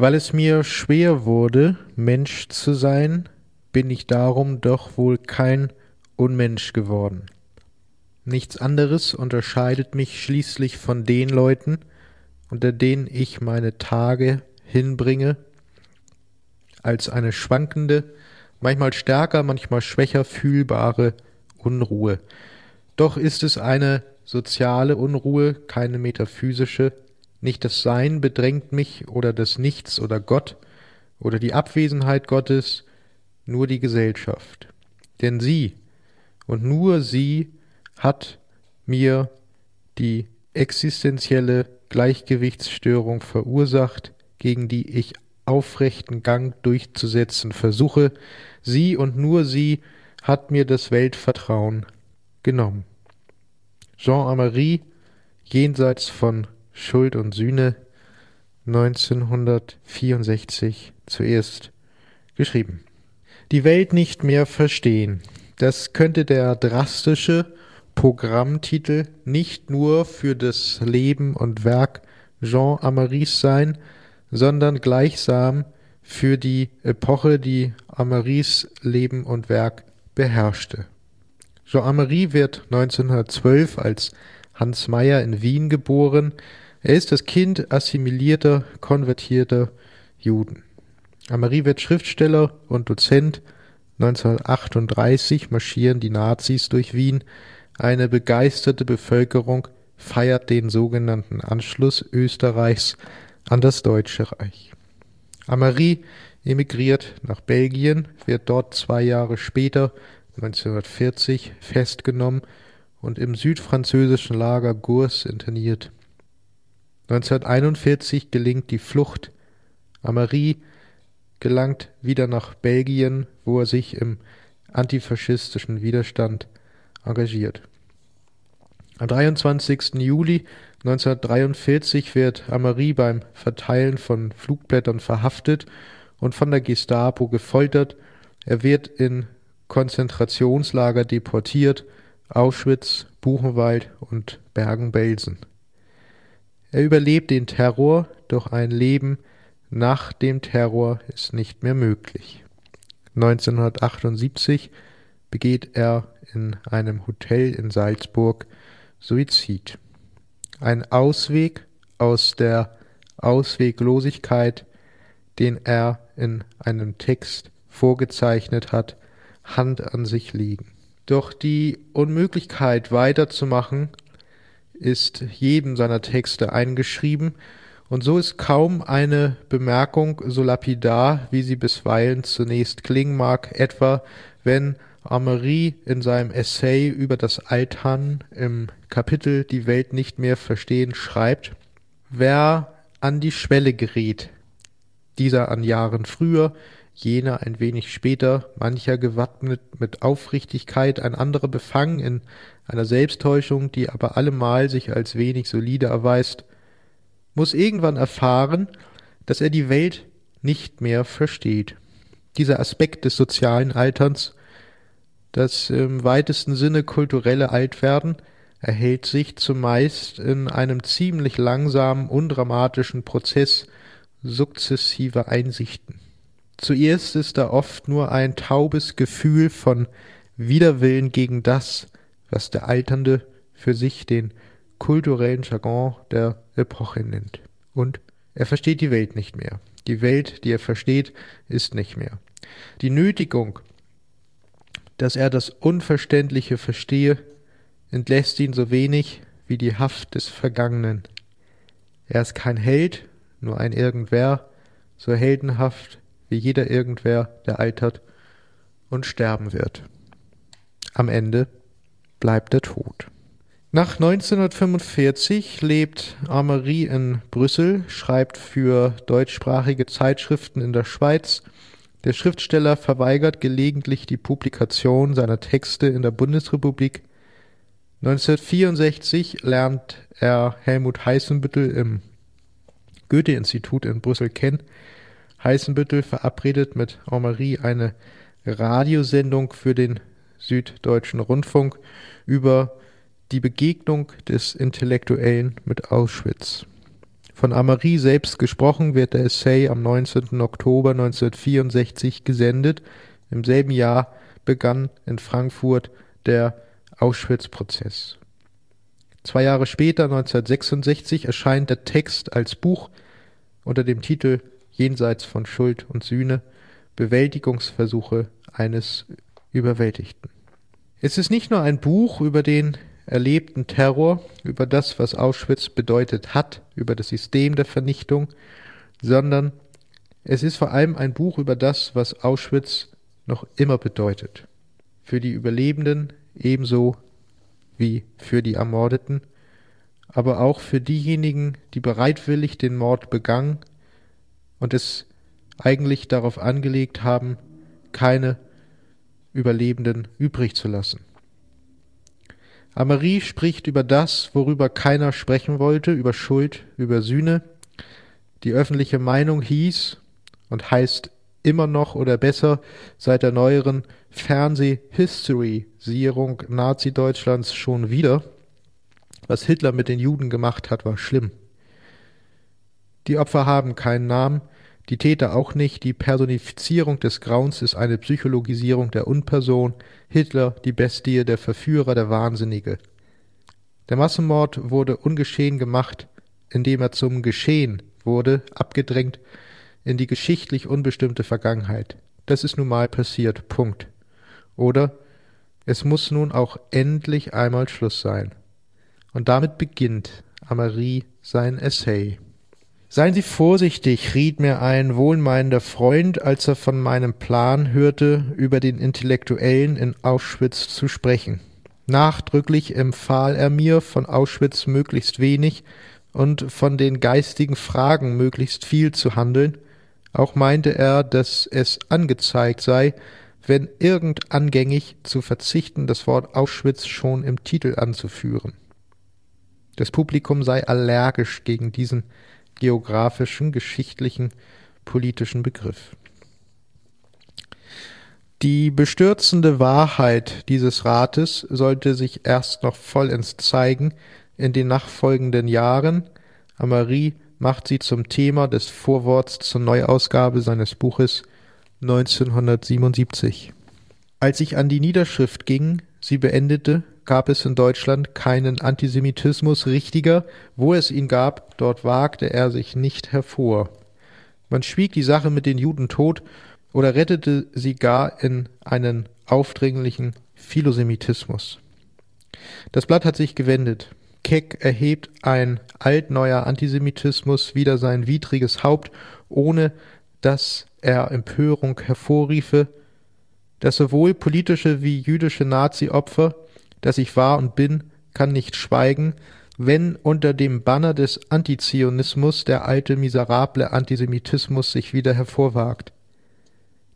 Weil es mir schwer wurde, Mensch zu sein, bin ich darum doch wohl kein Unmensch geworden. Nichts anderes unterscheidet mich schließlich von den Leuten, unter denen ich meine Tage hinbringe, als eine schwankende, manchmal stärker, manchmal schwächer fühlbare Unruhe. Doch ist es eine soziale Unruhe, keine metaphysische, nicht das Sein bedrängt mich oder das Nichts oder Gott oder die Abwesenheit Gottes, nur die Gesellschaft. Denn sie und nur sie hat mir die existenzielle Gleichgewichtsstörung verursacht, gegen die ich aufrechten Gang durchzusetzen versuche. Sie und nur sie hat mir das Weltvertrauen genommen. Jean Amery, jenseits von Schuld und Sühne, 1964 zuerst geschrieben. Die Welt nicht mehr verstehen. Das könnte der drastische Programmtitel nicht nur für das Leben und Werk Jean Amarys sein, sondern gleichsam für die Epoche, die Amarys Leben und Werk beherrschte. Jean Amery wird 1912 als Hans Meyer in Wien geboren. Er ist das Kind assimilierter, konvertierter Juden. Amery wird Schriftsteller und Dozent. 1938 marschieren die Nazis durch Wien. Eine begeisterte Bevölkerung feiert den sogenannten Anschluss Österreichs an das Deutsche Reich. Amari emigriert nach Belgien, wird dort zwei Jahre später, 1940, festgenommen und im südfranzösischen Lager Gurs interniert. 1941 gelingt die Flucht. Amari gelangt wieder nach Belgien, wo er sich im antifaschistischen Widerstand engagiert. Am 23. Juli 1943 wird Amari beim Verteilen von Flugblättern verhaftet und von der Gestapo gefoltert. Er wird in Konzentrationslager deportiert, Auschwitz, Buchenwald und Bergen-Belsen. Er überlebt den Terror, doch ein Leben nach dem Terror ist nicht mehr möglich. 1978 begeht er in einem Hotel in Salzburg Suizid. Ein Ausweg aus der Ausweglosigkeit, den er in einem Text vorgezeichnet hat, Hand an sich liegen. Doch die Unmöglichkeit weiterzumachen ist jedem seiner Texte eingeschrieben, und so ist kaum eine Bemerkung so lapidar, wie sie bisweilen zunächst klingen mag, etwa wenn Amery in seinem Essay über das Altern im Kapitel Die Welt nicht mehr verstehen schreibt, wer an die Schwelle gerät, dieser an Jahren früher, jener ein wenig später, mancher gewappnet mit Aufrichtigkeit, ein anderer befangen in einer Selbsttäuschung, die aber allemal sich als wenig solide erweist, muss irgendwann erfahren, dass er die Welt nicht mehr versteht. Dieser Aspekt des sozialen Alterns das im weitesten Sinne kulturelle Altwerden erhält sich zumeist in einem ziemlich langsamen, undramatischen Prozess sukzessiver Einsichten. Zuerst ist da oft nur ein taubes Gefühl von Widerwillen gegen das, was der Alternde für sich den kulturellen Jargon der Epoche nennt. Und er versteht die Welt nicht mehr. Die Welt, die er versteht, ist nicht mehr. Die Nötigung, dass er das Unverständliche verstehe, entlässt ihn so wenig wie die Haft des Vergangenen. Er ist kein Held, nur ein Irgendwer, so heldenhaft wie jeder Irgendwer, der altert und sterben wird. Am Ende bleibt er tot. Nach 1945 lebt Amery in Brüssel, schreibt für deutschsprachige Zeitschriften in der Schweiz, der Schriftsteller verweigert gelegentlich die Publikation seiner Texte in der Bundesrepublik. 1964 lernt er Helmut Heißenbüttel im Goethe-Institut in Brüssel kennen. Heißenbüttel verabredet mit Henri eine Radiosendung für den Süddeutschen Rundfunk über die Begegnung des Intellektuellen mit Auschwitz. Von Amari selbst gesprochen wird der Essay am 19. Oktober 1964 gesendet. Im selben Jahr begann in Frankfurt der Auschwitz-Prozess. Zwei Jahre später, 1966, erscheint der Text als Buch unter dem Titel Jenseits von Schuld und Sühne Bewältigungsversuche eines Überwältigten. Es ist nicht nur ein Buch über den erlebten Terror, über das, was Auschwitz bedeutet hat, über das System der Vernichtung, sondern es ist vor allem ein Buch über das, was Auschwitz noch immer bedeutet. Für die Überlebenden ebenso wie für die Ermordeten, aber auch für diejenigen, die bereitwillig den Mord begangen und es eigentlich darauf angelegt haben, keine Überlebenden übrig zu lassen. Amarie spricht über das, worüber keiner sprechen wollte, über Schuld, über Sühne. Die öffentliche Meinung hieß und heißt immer noch oder besser seit der neueren Fernseh-History-Sierung Nazi-Deutschlands schon wieder. Was Hitler mit den Juden gemacht hat, war schlimm. Die Opfer haben keinen Namen, die Täter auch nicht. Die Personifizierung des Grauens ist eine Psychologisierung der Unperson. Hitler, die Bestie, der Verführer, der Wahnsinnige. Der Massenmord wurde ungeschehen gemacht, indem er zum Geschehen wurde, abgedrängt in die geschichtlich unbestimmte Vergangenheit. Das ist nun mal passiert. Punkt. Oder es muss nun auch endlich einmal Schluss sein. Und damit beginnt Amarie sein Essay. Seien Sie vorsichtig, riet mir ein wohlmeinender Freund, als er von meinem Plan hörte, über den Intellektuellen in Auschwitz zu sprechen. Nachdrücklich empfahl er mir, von Auschwitz möglichst wenig und von den geistigen Fragen möglichst viel zu handeln. Auch meinte er, dass es angezeigt sei, wenn irgend angängig zu verzichten, das Wort Auschwitz schon im Titel anzuführen. Das Publikum sei allergisch gegen diesen geografischen, geschichtlichen, politischen Begriff. Die bestürzende Wahrheit dieses Rates sollte sich erst noch vollends zeigen in den nachfolgenden Jahren. Amari macht sie zum Thema des Vorworts zur Neuausgabe seines Buches 1977. Als ich an die Niederschrift ging, sie beendete, gab es in Deutschland keinen Antisemitismus richtiger, wo es ihn gab, dort wagte er sich nicht hervor. Man schwieg die Sache mit den Juden tot oder rettete sie gar in einen aufdringlichen Philosemitismus. Das Blatt hat sich gewendet. Keck erhebt ein altneuer Antisemitismus wider sein widriges Haupt, ohne dass er Empörung hervorriefe, dass sowohl politische wie jüdische Nazi-Opfer dass ich war und bin, kann nicht schweigen, wenn unter dem Banner des Antizionismus der alte miserable Antisemitismus sich wieder hervorwagt.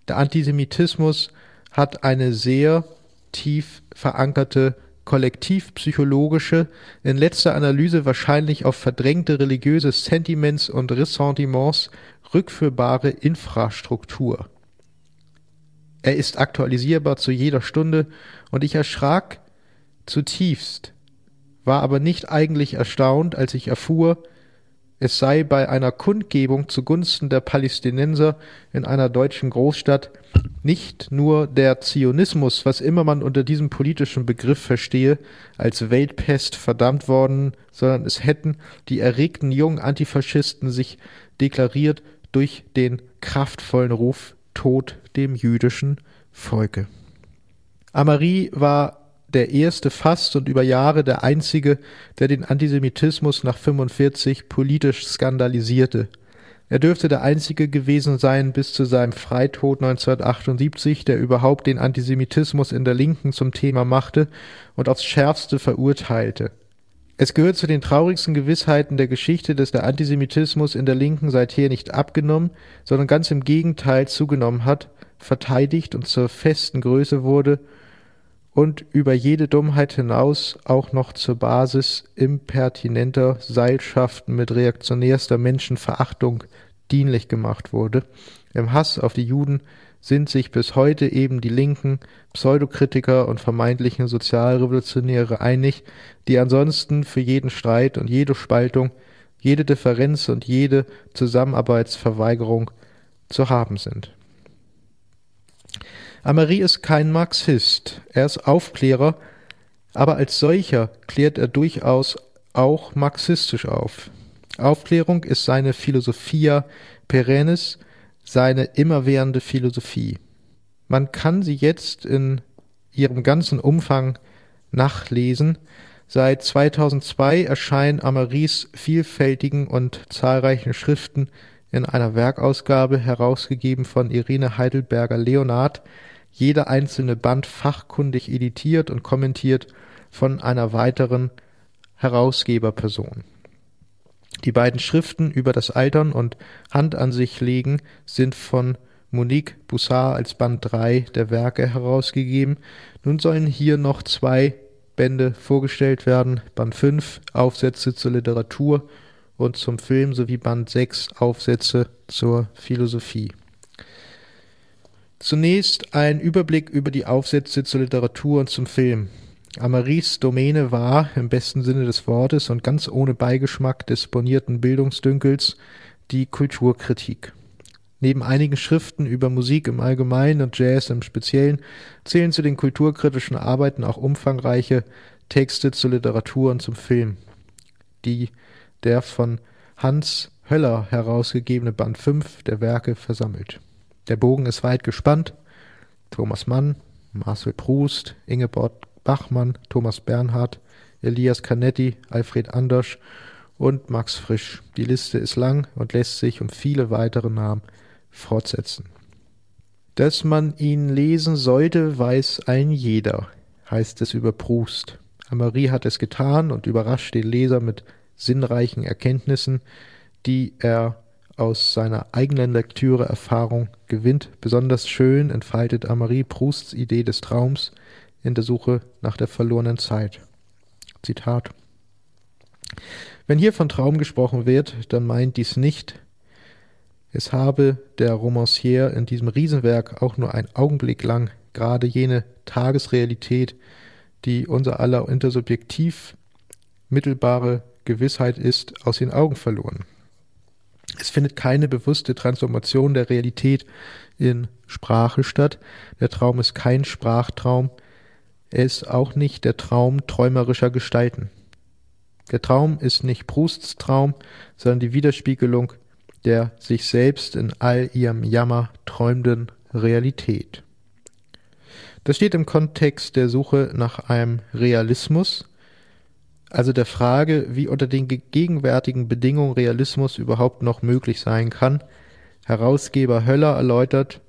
Der Antisemitismus hat eine sehr tief verankerte kollektivpsychologische, in letzter Analyse wahrscheinlich auf verdrängte religiöse Sentiments und Ressentiments rückführbare Infrastruktur. Er ist aktualisierbar zu jeder Stunde, und ich erschrak zutiefst, war aber nicht eigentlich erstaunt, als ich erfuhr, es sei bei einer Kundgebung zugunsten der Palästinenser in einer deutschen Großstadt nicht nur der Zionismus, was immer man unter diesem politischen Begriff verstehe, als Weltpest verdammt worden, sondern es hätten die erregten jungen Antifaschisten sich deklariert durch den kraftvollen Ruf Tod dem jüdischen Volke. Amari war der erste fast und über Jahre der einzige, der den Antisemitismus nach 45 politisch skandalisierte. Er dürfte der einzige gewesen sein bis zu seinem Freitod 1978, der überhaupt den Antisemitismus in der Linken zum Thema machte und aufs schärfste verurteilte. Es gehört zu den traurigsten Gewissheiten der Geschichte, dass der Antisemitismus in der Linken seither nicht abgenommen, sondern ganz im Gegenteil zugenommen hat, verteidigt und zur festen Größe wurde und über jede Dummheit hinaus auch noch zur Basis impertinenter Seilschaften mit reaktionärster Menschenverachtung dienlich gemacht wurde. Im Hass auf die Juden sind sich bis heute eben die linken Pseudokritiker und vermeintlichen Sozialrevolutionäre einig, die ansonsten für jeden Streit und jede Spaltung jede Differenz und jede Zusammenarbeitsverweigerung zu haben sind. Ameri ist kein Marxist, er ist Aufklärer, aber als solcher klärt er durchaus auch marxistisch auf. Aufklärung ist seine Philosophia perennis, seine immerwährende Philosophie. Man kann sie jetzt in ihrem ganzen Umfang nachlesen. Seit 2002 erscheinen Amaris vielfältigen und zahlreichen Schriften in einer Werkausgabe, herausgegeben von Irene Heidelberger-Leonard, jeder einzelne Band fachkundig editiert und kommentiert von einer weiteren Herausgeberperson. Die beiden Schriften über das Altern und Hand an sich legen sind von Monique Boussard als Band 3 der Werke herausgegeben. Nun sollen hier noch zwei Bände vorgestellt werden. Band 5 Aufsätze zur Literatur und zum Film sowie Band 6 Aufsätze zur Philosophie. Zunächst ein Überblick über die Aufsätze zur Literatur und zum Film. Amaris Domäne war, im besten Sinne des Wortes und ganz ohne Beigeschmack des bonierten Bildungsdünkels, die Kulturkritik. Neben einigen Schriften über Musik im Allgemeinen und Jazz im Speziellen zählen zu den kulturkritischen Arbeiten auch umfangreiche Texte zur Literatur und zum Film. Die der von Hans Höller herausgegebene Band 5 der Werke versammelt. Der Bogen ist weit gespannt. Thomas Mann, Marcel Proust, Ingeborg Bachmann, Thomas Bernhard, Elias Canetti, Alfred Andersch und Max Frisch. Die Liste ist lang und lässt sich um viele weitere Namen fortsetzen. Dass man ihn lesen sollte, weiß ein jeder, heißt es über Proust. Amarie hat es getan und überrascht den Leser mit sinnreichen Erkenntnissen, die er aus seiner eigenen Lektüre Erfahrung gewinnt. Besonders schön entfaltet Amarie Prousts Idee des Traums in der Suche nach der verlorenen Zeit. Zitat Wenn hier von Traum gesprochen wird, dann meint dies nicht, es habe der Romancier in diesem Riesenwerk auch nur einen Augenblick lang gerade jene Tagesrealität, die unser aller intersubjektiv mittelbare Gewissheit ist, aus den Augen verloren. Es findet keine bewusste Transformation der Realität in Sprache statt. Der Traum ist kein Sprachtraum. Er ist auch nicht der Traum träumerischer Gestalten. Der Traum ist nicht Prousts Traum, sondern die Widerspiegelung der sich selbst in all ihrem Jammer träumenden Realität. Das steht im Kontext der Suche nach einem Realismus, also der Frage, wie unter den gegenwärtigen Bedingungen Realismus überhaupt noch möglich sein kann. Herausgeber Höller erläutert,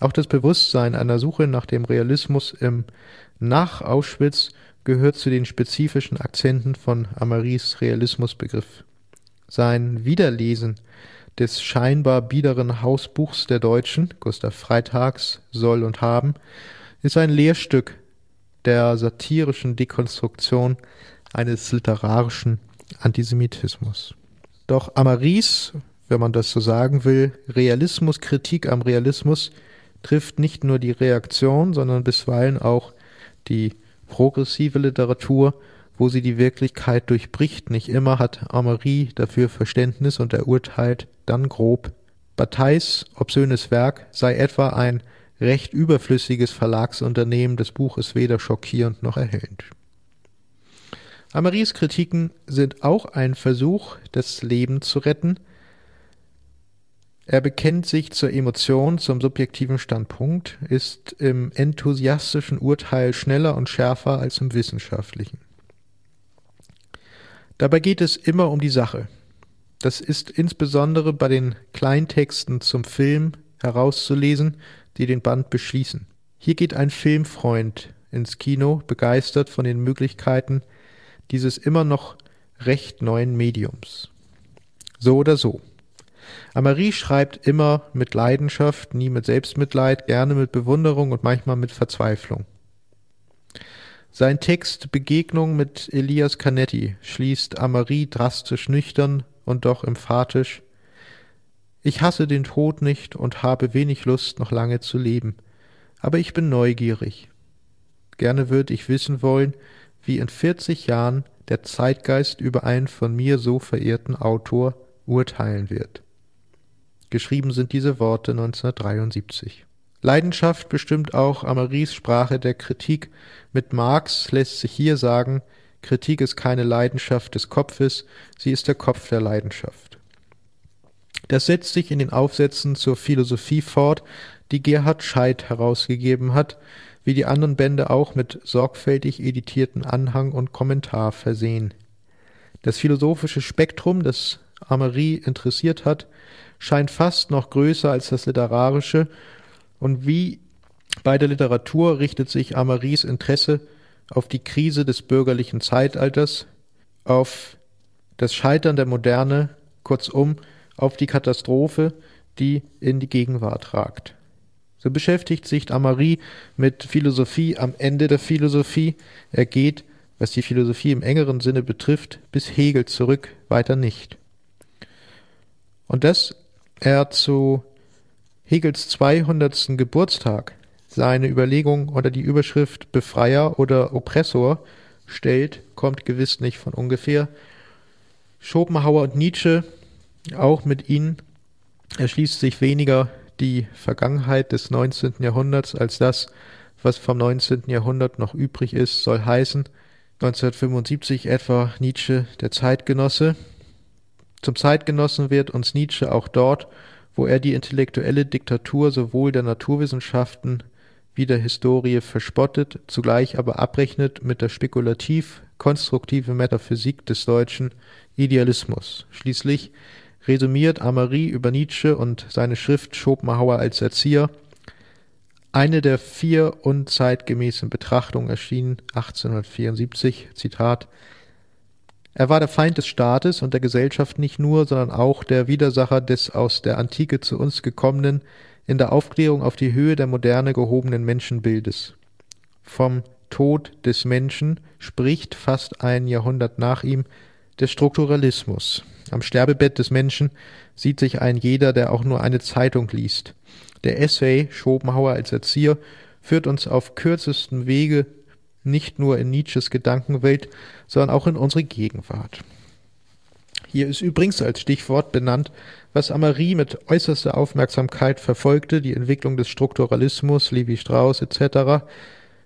auch das Bewusstsein einer Suche nach dem Realismus im Nach Auschwitz gehört zu den spezifischen Akzenten von Amaris Realismusbegriff. Sein Wiederlesen des scheinbar biederen Hausbuchs der Deutschen, Gustav Freitags Soll und Haben, ist ein Lehrstück der satirischen Dekonstruktion eines literarischen Antisemitismus. Doch Amaris, wenn man das so sagen will, Realismus, Kritik am Realismus, trifft nicht nur die Reaktion, sondern bisweilen auch die progressive Literatur wo sie die Wirklichkeit durchbricht. Nicht immer hat Amery dafür Verständnis und er urteilt dann grob. Batailles obszönes Werk sei etwa ein recht überflüssiges Verlagsunternehmen, das Buch ist weder schockierend noch erhellend. Amarys Kritiken sind auch ein Versuch, das Leben zu retten. Er bekennt sich zur Emotion, zum subjektiven Standpunkt, ist im enthusiastischen Urteil schneller und schärfer als im wissenschaftlichen. Dabei geht es immer um die Sache. Das ist insbesondere bei den Kleintexten zum Film herauszulesen, die den Band beschließen. Hier geht ein Filmfreund ins Kino, begeistert von den Möglichkeiten dieses immer noch recht neuen Mediums. So oder so. Amarie schreibt immer mit Leidenschaft, nie mit Selbstmitleid, gerne mit Bewunderung und manchmal mit Verzweiflung. Sein Text Begegnung mit Elias Canetti schließt Amarie drastisch nüchtern und doch emphatisch Ich hasse den Tod nicht und habe wenig Lust, noch lange zu leben, aber ich bin neugierig. Gerne würde ich wissen wollen, wie in vierzig Jahren der Zeitgeist über einen von mir so verehrten Autor urteilen wird. Geschrieben sind diese Worte 1973. Leidenschaft bestimmt auch Amaries Sprache der Kritik. Mit Marx lässt sich hier sagen, Kritik ist keine Leidenschaft des Kopfes, sie ist der Kopf der Leidenschaft. Das setzt sich in den Aufsätzen zur Philosophie fort, die Gerhard Scheidt herausgegeben hat, wie die anderen Bände auch mit sorgfältig editierten Anhang und Kommentar versehen. Das philosophische Spektrum, das Amery interessiert hat, scheint fast noch größer als das literarische, und wie bei der Literatur richtet sich Amarys Interesse auf die Krise des bürgerlichen Zeitalters, auf das Scheitern der Moderne, kurzum auf die Katastrophe, die in die Gegenwart ragt. So beschäftigt sich Amari mit Philosophie am Ende der Philosophie. Er geht, was die Philosophie im engeren Sinne betrifft, bis Hegel zurück, weiter nicht. Und dass er zu Hegels 200. Geburtstag seine Überlegung unter die Überschrift Befreier oder Oppressor stellt, kommt gewiss nicht von ungefähr. Schopenhauer und Nietzsche, auch mit ihnen, erschließt sich weniger die Vergangenheit des 19. Jahrhunderts als das, was vom 19. Jahrhundert noch übrig ist, soll heißen, 1975 etwa Nietzsche der Zeitgenosse. Zum Zeitgenossen wird uns Nietzsche auch dort, wo er die intellektuelle Diktatur sowohl der Naturwissenschaften wie der Historie verspottet, zugleich aber abrechnet mit der spekulativ-konstruktive Metaphysik des deutschen Idealismus. Schließlich resümiert Amary über Nietzsche und seine Schrift Schopenhauer als Erzieher. Eine der vier unzeitgemäßen Betrachtungen erschien 1874, Zitat, er war der Feind des Staates und der Gesellschaft nicht nur, sondern auch der Widersacher des aus der Antike zu uns gekommenen, in der Aufklärung auf die Höhe der Moderne gehobenen Menschenbildes. Vom Tod des Menschen spricht fast ein Jahrhundert nach ihm der Strukturalismus. Am Sterbebett des Menschen sieht sich ein jeder, der auch nur eine Zeitung liest. Der Essay Schopenhauer als Erzieher führt uns auf kürzestem Wege nicht nur in Nietzsches Gedankenwelt, sondern auch in unsere Gegenwart. Hier ist übrigens als Stichwort benannt, was Amari mit äußerster Aufmerksamkeit verfolgte, die Entwicklung des Strukturalismus, Levi Strauss etc.,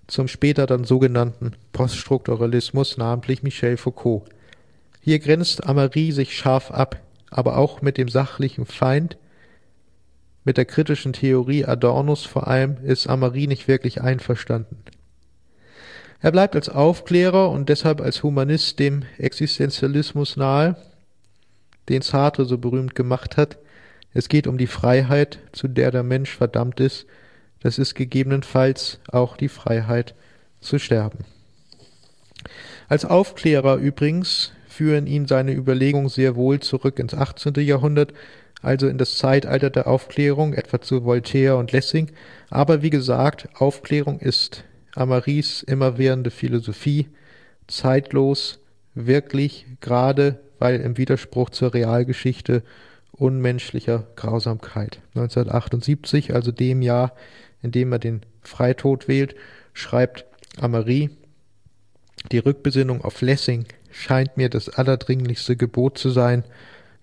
zum später dann sogenannten Poststrukturalismus, namentlich Michel Foucault. Hier grenzt Amari sich scharf ab, aber auch mit dem sachlichen Feind, mit der kritischen Theorie Adornos vor allem, ist Amari nicht wirklich einverstanden. Er bleibt als Aufklärer und deshalb als Humanist dem Existenzialismus nahe, den Sartre so berühmt gemacht hat. Es geht um die Freiheit, zu der der Mensch verdammt ist. Das ist gegebenenfalls auch die Freiheit zu sterben. Als Aufklärer übrigens führen ihn seine Überlegungen sehr wohl zurück ins 18. Jahrhundert, also in das Zeitalter der Aufklärung, etwa zu Voltaire und Lessing. Aber wie gesagt, Aufklärung ist Amaris immerwährende Philosophie, zeitlos, wirklich, gerade weil im Widerspruch zur Realgeschichte unmenschlicher Grausamkeit. 1978, also dem Jahr, in dem er den Freitod wählt, schreibt Amari, die Rückbesinnung auf Lessing scheint mir das allerdringlichste Gebot zu sein.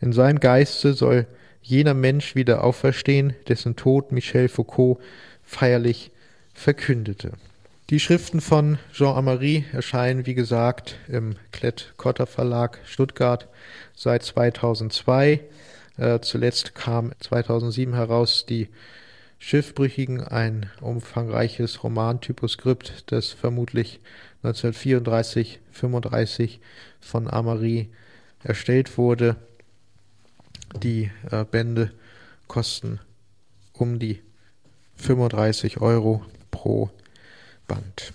In seinem Geiste soll jener Mensch wieder auferstehen, dessen Tod Michel Foucault feierlich verkündete. Die Schriften von Jean Amary erscheinen, wie gesagt, im Klett-Cotta Verlag Stuttgart seit 2002. Äh, zuletzt kam 2007 heraus die Schiffbrüchigen, ein umfangreiches Romantyposkript, das vermutlich 1934, 35 von Amary erstellt wurde. Die äh, Bände kosten um die 35 Euro pro Band.